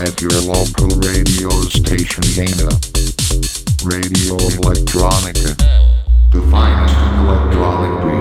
At your local radio station Dana. Radio Electronica. In electronic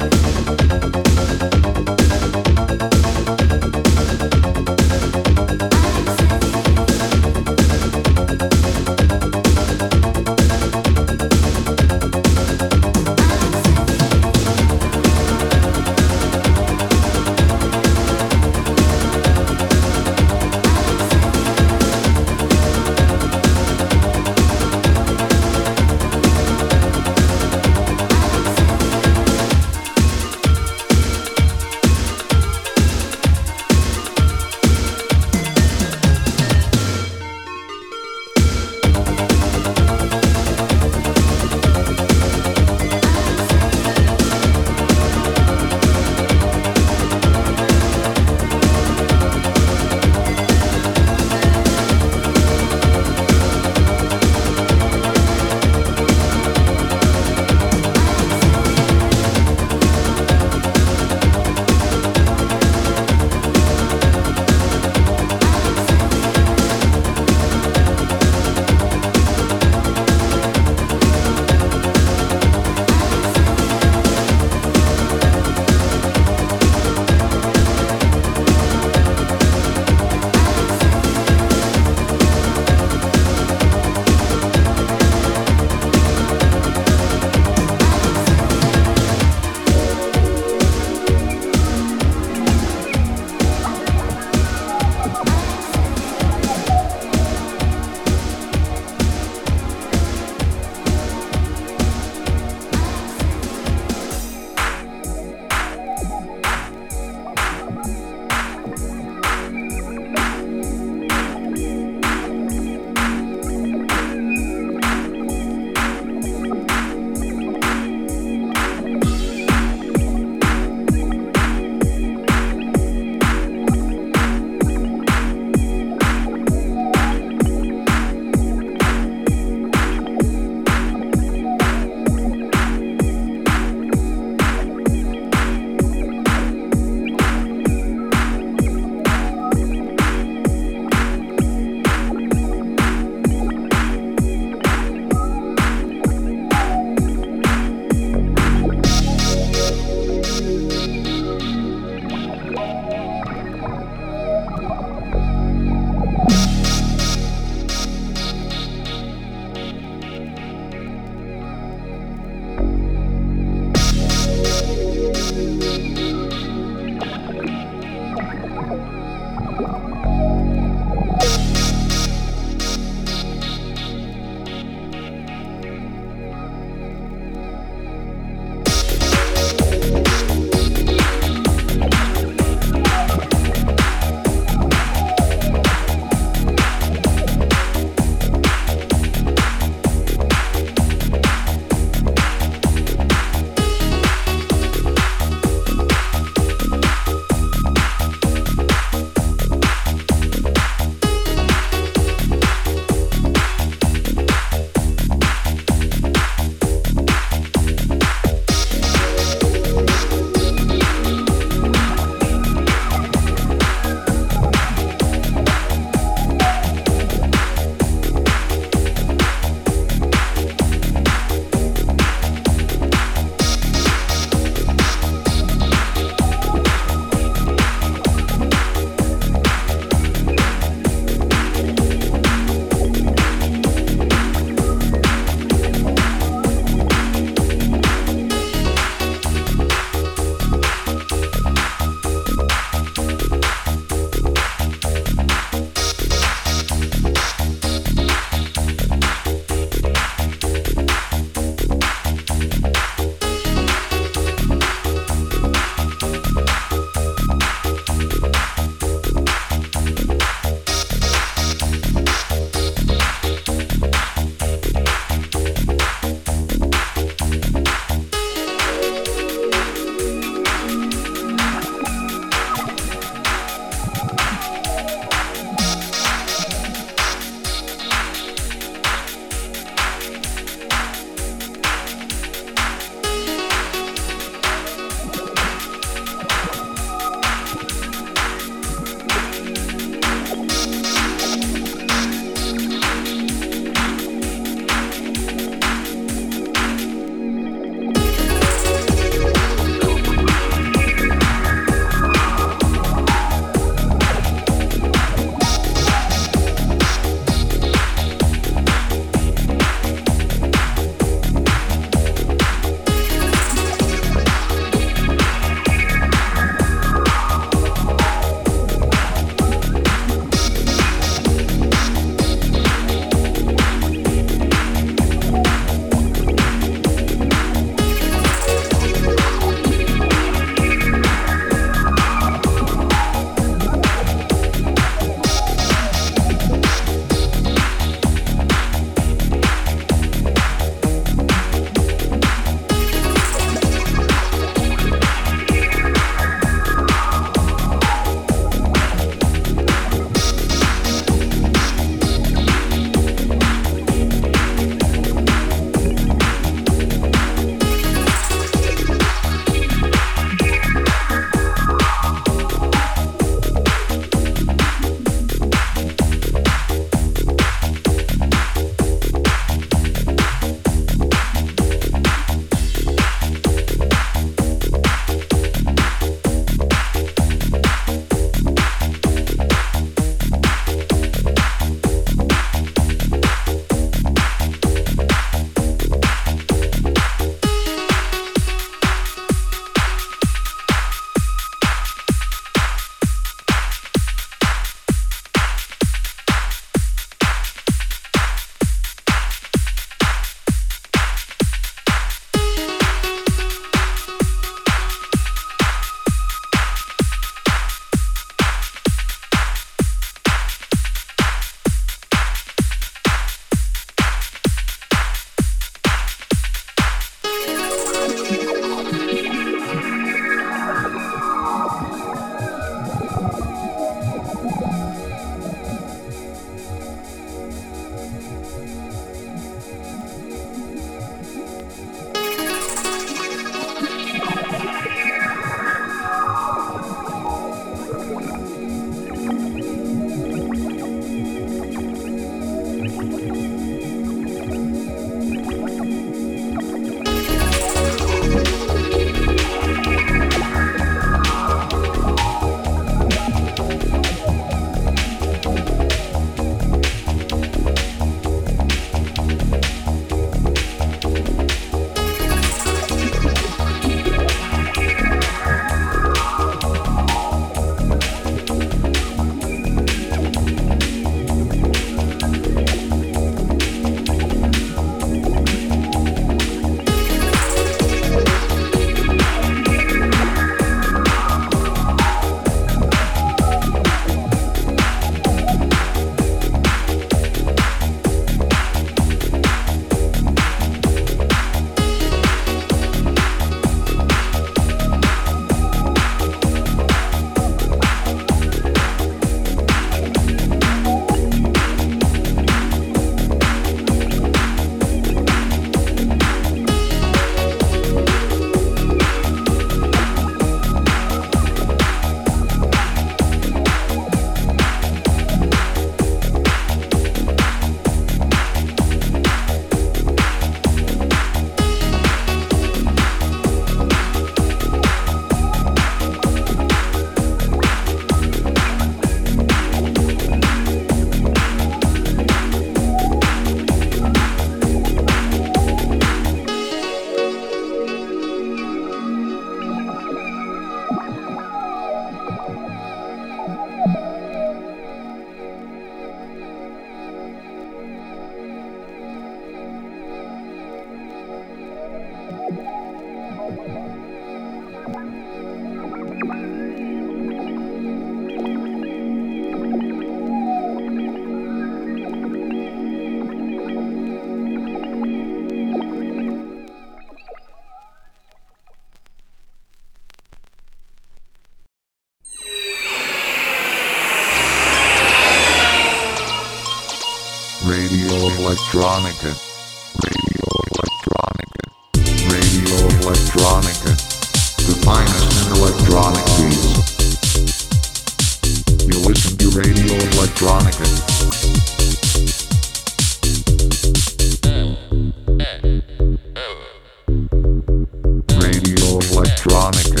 Radio Electronica.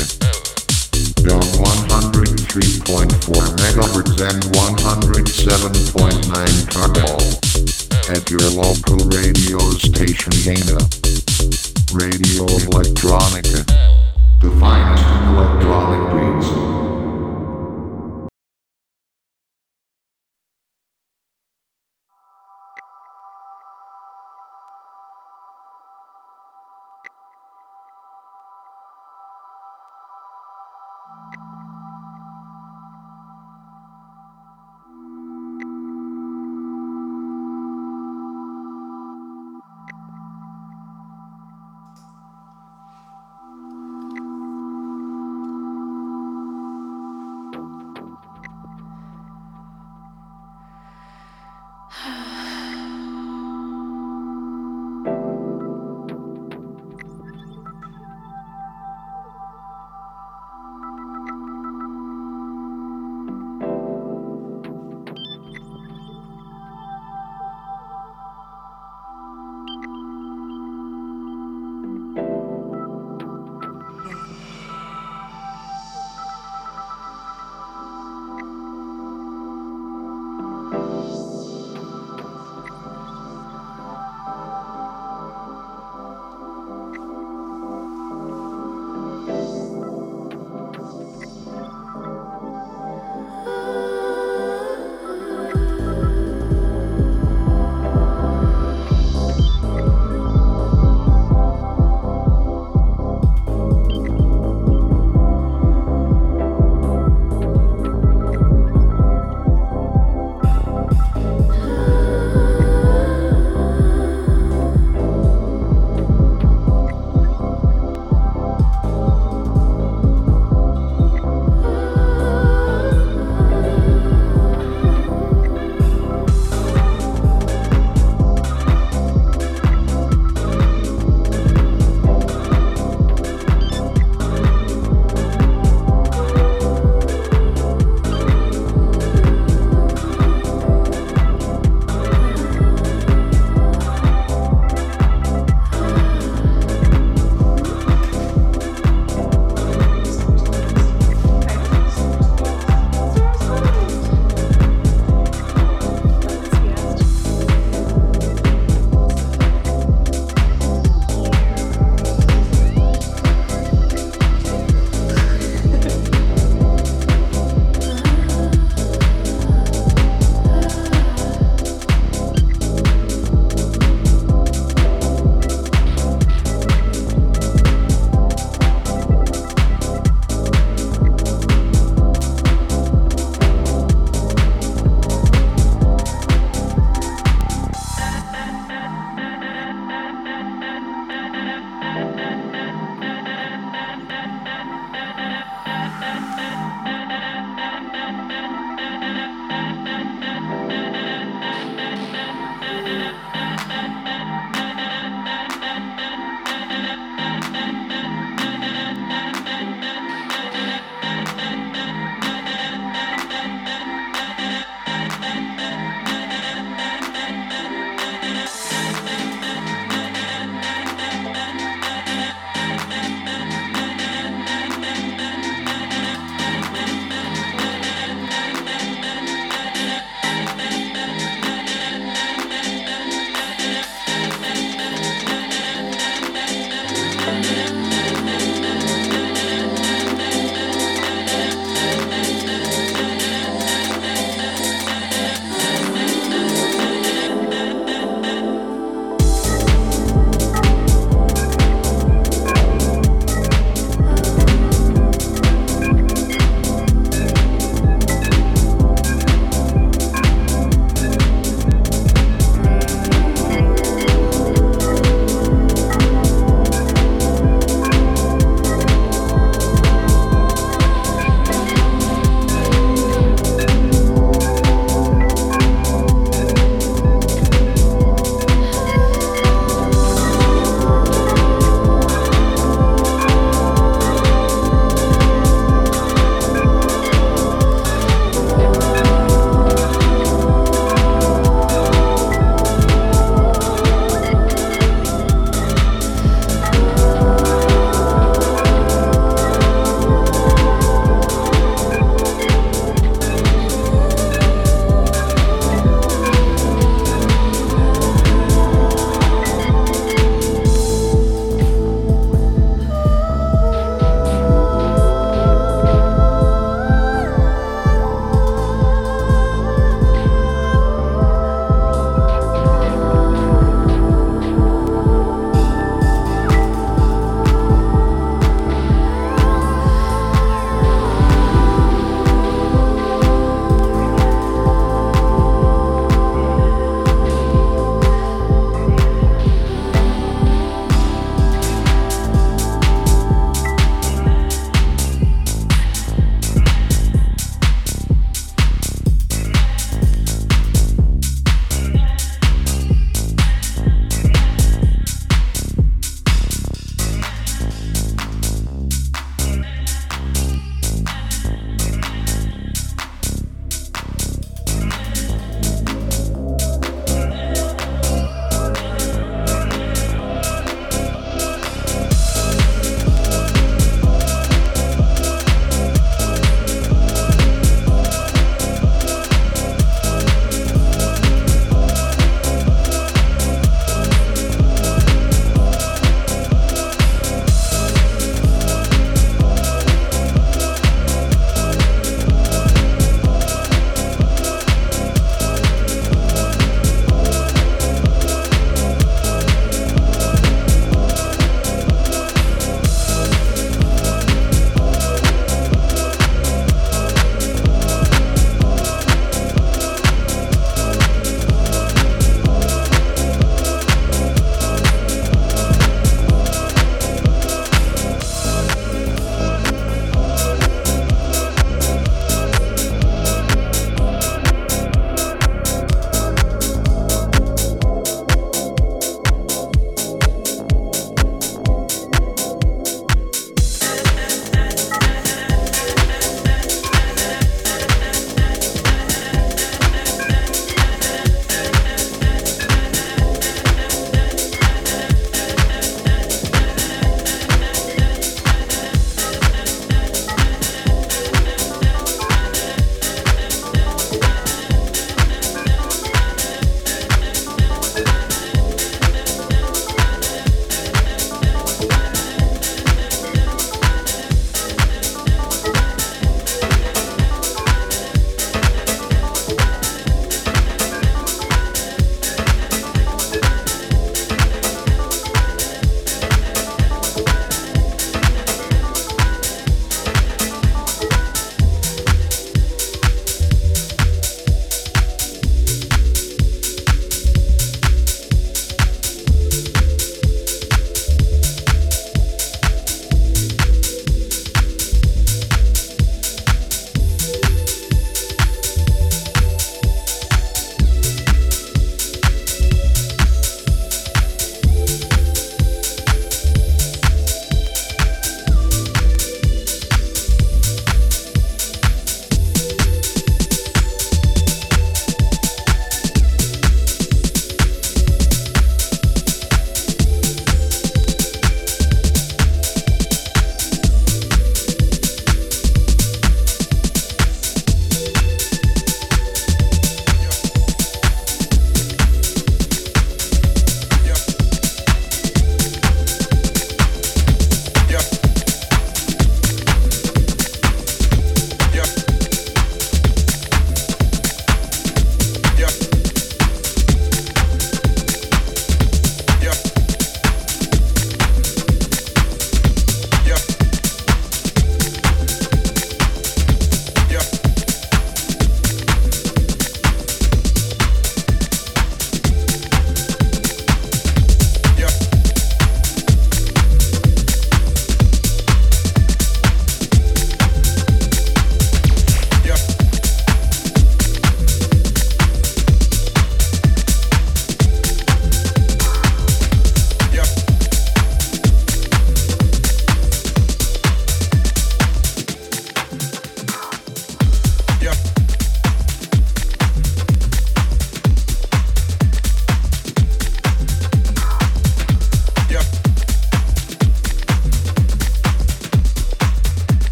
Dome 103.4 megahertz and 107.9 Carmel. At your local radio station Dana. Radio Electronica. The finest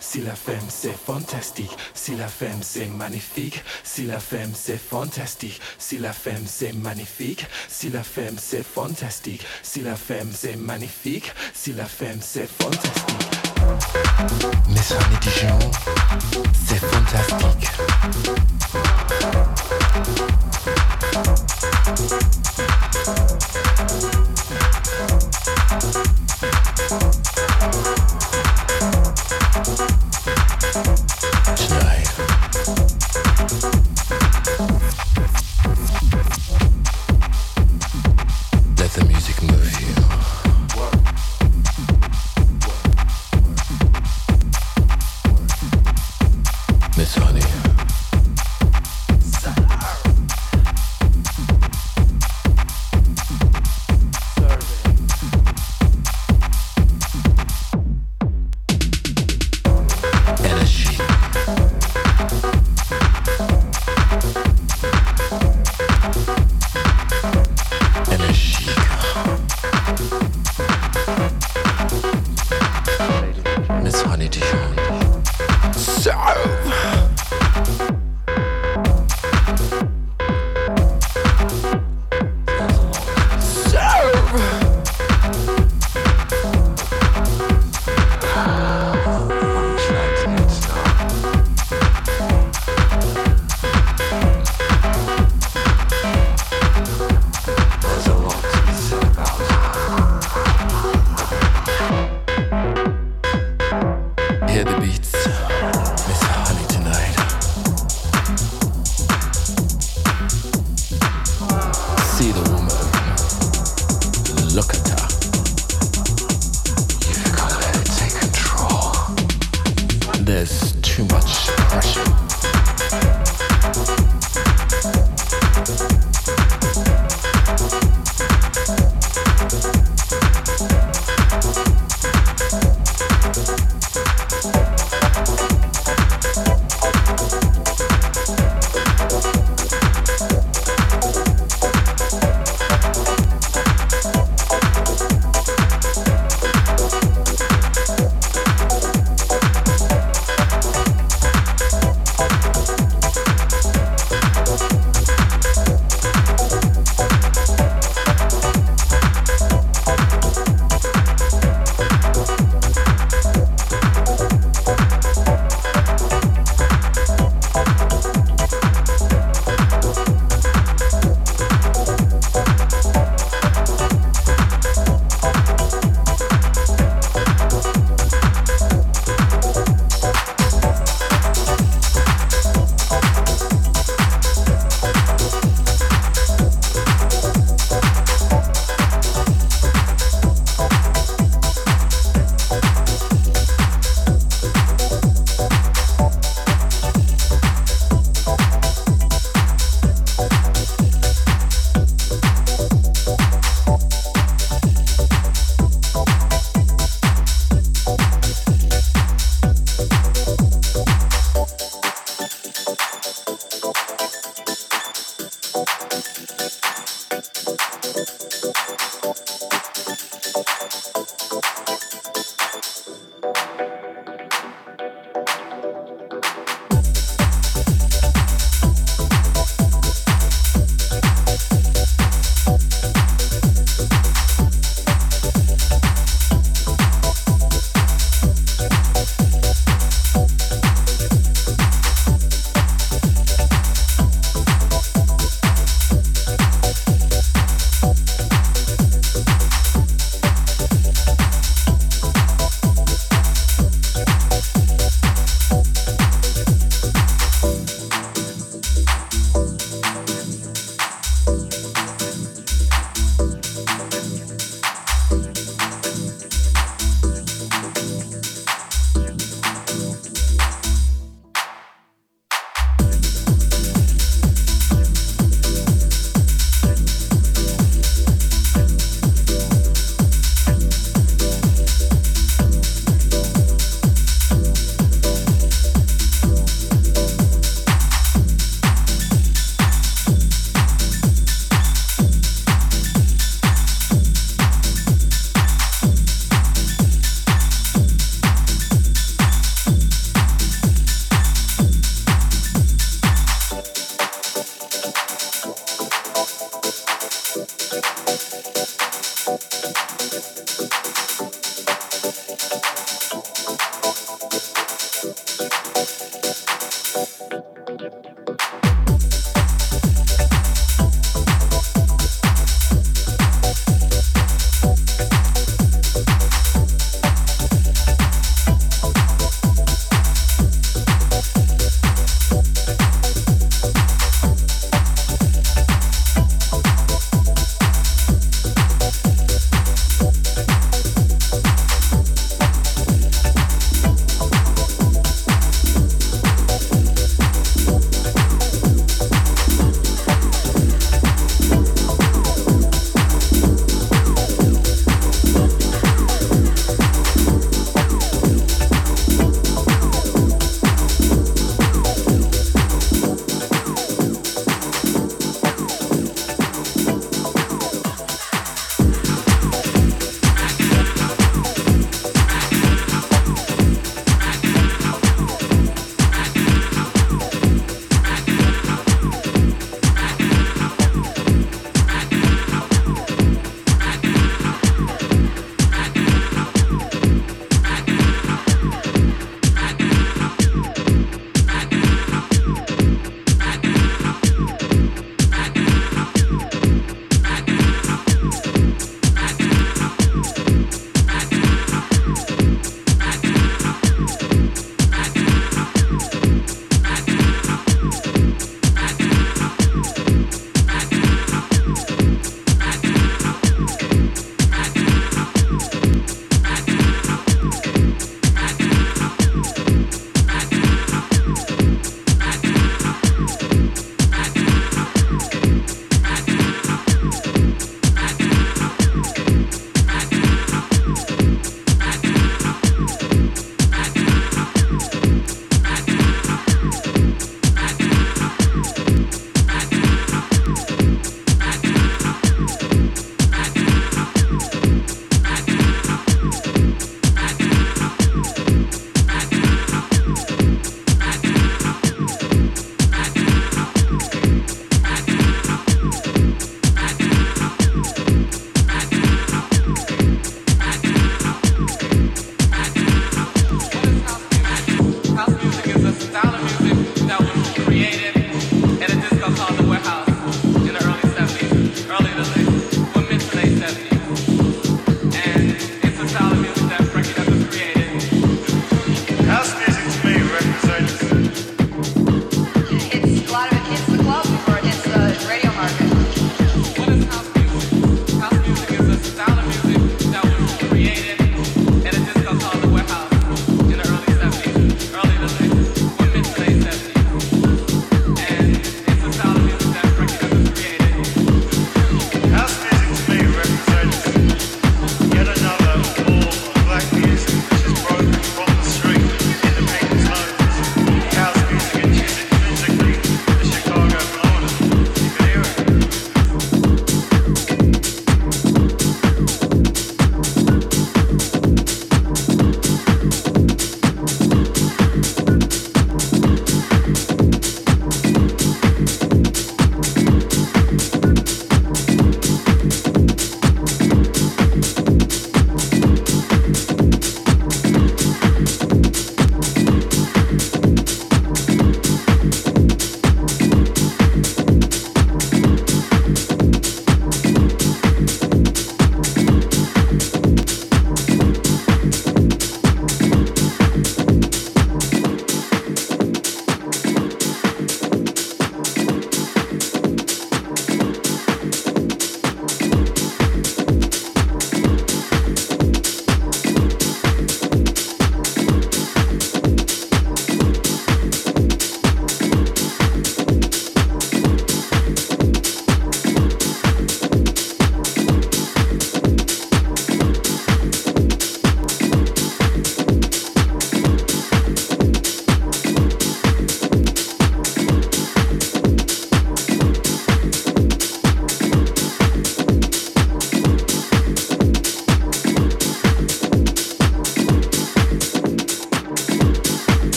si la femme c'est fantastique, si la femme c'est magnifique, si la femme c'est fantastique, si la femme c'est magnifique, si la femme c'est fantastique, si la femme c'est magnifique, si la femme c'est fantastique. Honey Dijon, c'est fantastique.